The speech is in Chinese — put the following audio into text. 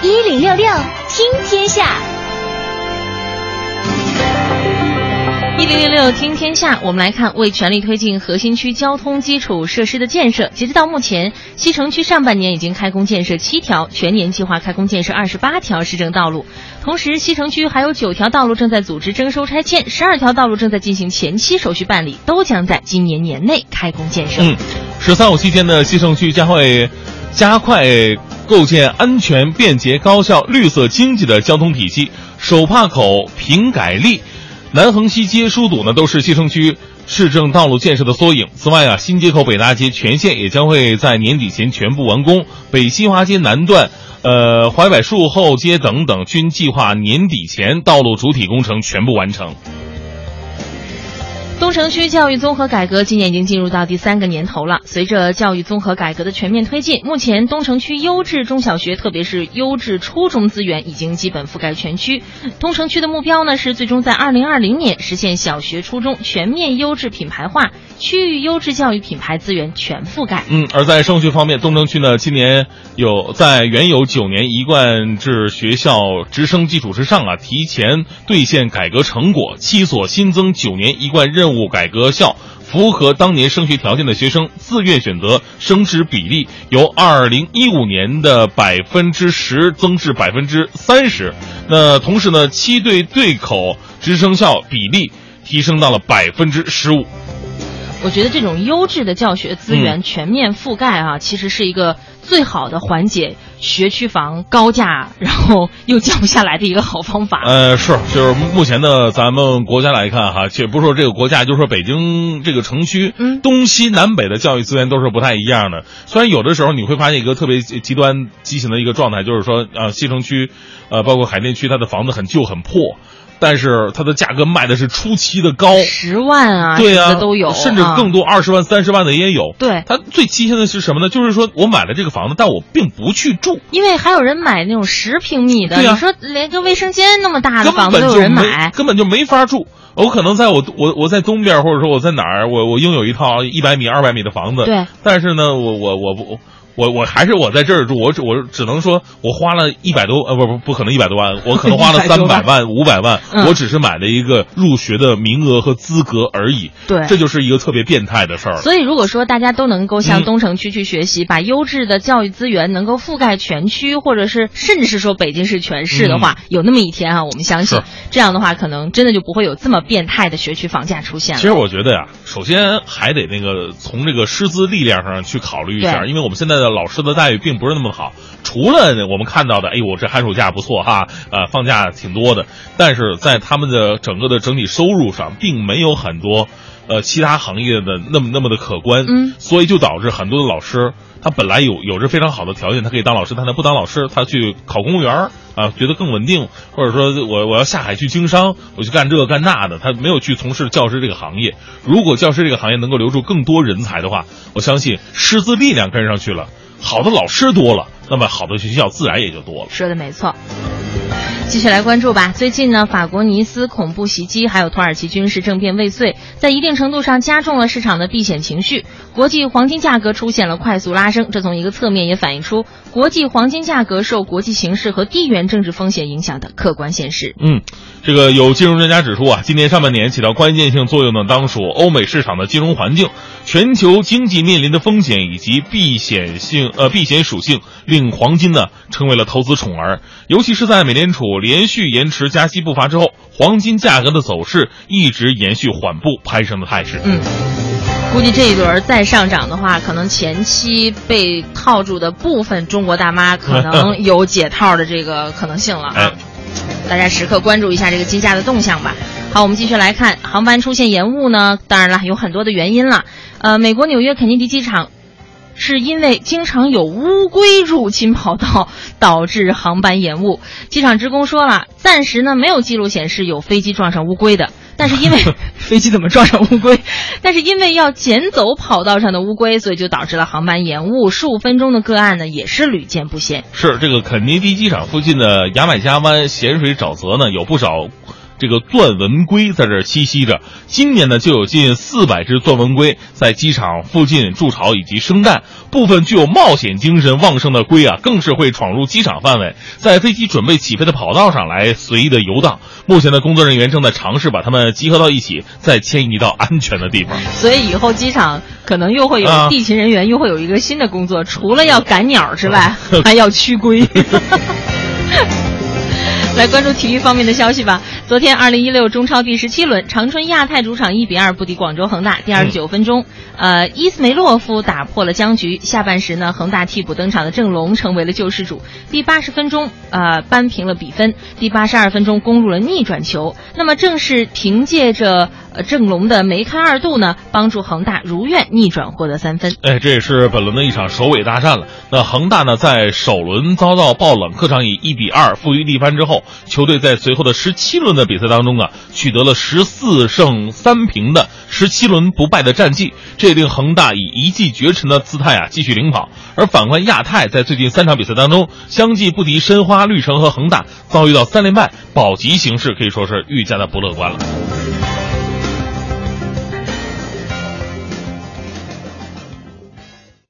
一零六六听天下。一零六六听天下，我们来看，为全力推进核心区交通基础设施的建设，截止到目前，西城区上半年已经开工建设七条，全年计划开工建设二十八条市政道路。同时，西城区还有九条道路正在组织征收拆迁，十二条道路正在进行前期手续办理，都将在今年年内开工建设。嗯，“十三五”期间呢，西城区将会加快构建安全、便捷、高效、绿色经济的交通体系，手帕口、平改立。南横西街疏堵呢，都是西城区市政道路建设的缩影。此外啊，新街口北大街全线也将会在年底前全部完工，北新华街南段、呃槐柏树后街等等均计划年底前道路主体工程全部完成。东城区教育综合改革今年已经进入到第三个年头了。随着教育综合改革的全面推进，目前东城区优质中小学，特别是优质初中资源已经基本覆盖全区。东城区的目标呢是最终在二零二零年实现小学、初中全面优质品牌化，区域优质教育品牌资源全覆盖。嗯，而在升学方面，东城区呢今年有在原有九年一贯制学校直升基础之上啊，提前兑现改革成果，七所新增九年一贯任任务改革校符合当年升学条件的学生自愿选择升职比例由二零一五年的百分之十增至百分之三十，那同时呢，七对对口直升校比例提升到了百分之十五。我觉得这种优质的教学资源全面覆盖啊，其实是一个最好的缓解学区房高价，然后又降不下来的一个好方法。呃，是，就是目前的咱们国家来看哈，且不说这个国家，就说北京这个城区，嗯，东西南北的教育资源都是不太一样的。虽然有的时候你会发现一个特别极端畸形的一个状态，就是说啊，西城区，呃，包括海淀区，它的房子很旧很破。但是它的价格卖的是出奇的高，十万啊，对呀，都有，甚至更多，二十万、三十万的也有。对，它最畸形的是什么呢？就是说我买了这个房子，但我并不去住，因为还有人买那种十平米的。你说连个卫生间那么大的房子都有人买，根本就没法住。我可能在我我我在东边，或者说我在哪儿，我我拥有一套一百米、二百米的房子。对，但是呢，我我我不。我我我还是我在这儿住，我只我只能说，我花了一百多呃不不不可能一百多万，我可能花了 三百万五百万，我只是买了一个入学的名额和资格而已。对，这就是一个特别变态的事儿。所以如果说大家都能够向东城区去学习，把优质的教育资源能够覆盖全区，或者是甚至是说北京市全市的话，有那么一天啊，我们相信这样的话，可能真的就不会有这么变态的学区房价出现了。其实我觉得呀，首先还得那个从这个师资力量上去考虑一下，因为我们现在的老师的待遇。并不是那么好，除了我们看到的，哎呦，我这寒暑假不错哈，呃，放假挺多的，但是在他们的整个的整体收入上，并没有很多，呃，其他行业的那么那么的可观，嗯，所以就导致很多的老师，他本来有有着非常好的条件，他可以当老师，但他不当老师，他去考公务员啊，觉得更稳定，或者说我我要下海去经商，我去干这个干那的，他没有去从事教师这个行业。如果教师这个行业能够留住更多人才的话，我相信师资力量跟上去了。好的老师多了，那么好的学校自然也就多了。说的没错，继续来关注吧。最近呢，法国尼斯恐怖袭击，还有土耳其军事政变未遂，在一定程度上加重了市场的避险情绪，国际黄金价格出现了快速拉升。这从一个侧面也反映出国际黄金价格受国际形势和地缘政治风险影响的客观现实。嗯。这个有金融专家指出啊，今年上半年起到关键性作用的当属欧美市场的金融环境，全球经济面临的风险以及避险性呃避险属性，令黄金呢成为了投资宠儿。尤其是在美联储连续延迟加息步伐之后，黄金价格的走势一直延续缓步攀升的态势。嗯，估计这一轮再上涨的话，可能前期被套住的部分中国大妈可能有解套的这个可能性了啊。大家时刻关注一下这个金价的动向吧。好，我们继续来看航班出现延误呢，当然了，有很多的原因了。呃，美国纽约肯尼迪机场是因为经常有乌龟入侵跑道，导致航班延误。机场职工说了，暂时呢没有记录显示有飞机撞上乌龟的。但是因为 飞机怎么撞上乌龟？但是因为要捡走跑道上的乌龟，所以就导致了航班延误十五分钟的个案呢，也是屡见不鲜。是这个肯尼迪机场附近的牙买加湾咸水沼泽呢，有不少这个钻纹龟在这儿栖息着。今年呢，就有近四百只钻纹龟在机场附近筑巢以及生蛋。部分具有冒险精神旺盛的龟啊，更是会闯入机场范围，在飞机准备起飞的跑道上来随意的游荡。目前的工作人员正在尝试把它们集合到一起，再迁移到安全的地方。所以以后机场可能又会有地勤人员，又会有一个新的工作，除了要赶鸟之外，还要驱龟。来关注体育方面的消息吧。昨天，二零一六中超第十七轮，长春亚泰主场一比二不敌广州恒大。第二十九分钟，呃，伊斯梅洛夫打破了僵局。下半时呢，恒大替补登场的郑龙成为了救世主。第八十分钟，呃，扳平了比分。第八十二分钟，攻入了逆转球。那么，正是凭借着郑龙的梅开二度呢，帮助恒大如愿逆转获得三分。哎，这也是本轮的一场首尾大战了。那恒大呢，在首轮遭到爆冷，客场以一比二负于力帆之后。球队在随后的十七轮的比赛当中啊，取得了十四胜三平的十七轮不败的战绩，这也令恒大以一骑绝尘的姿态啊继续领跑。而反观亚太，在最近三场比赛当中，相继不敌申花、绿城和恒大，遭遇到三连败，保级形势可以说是愈加的不乐观了。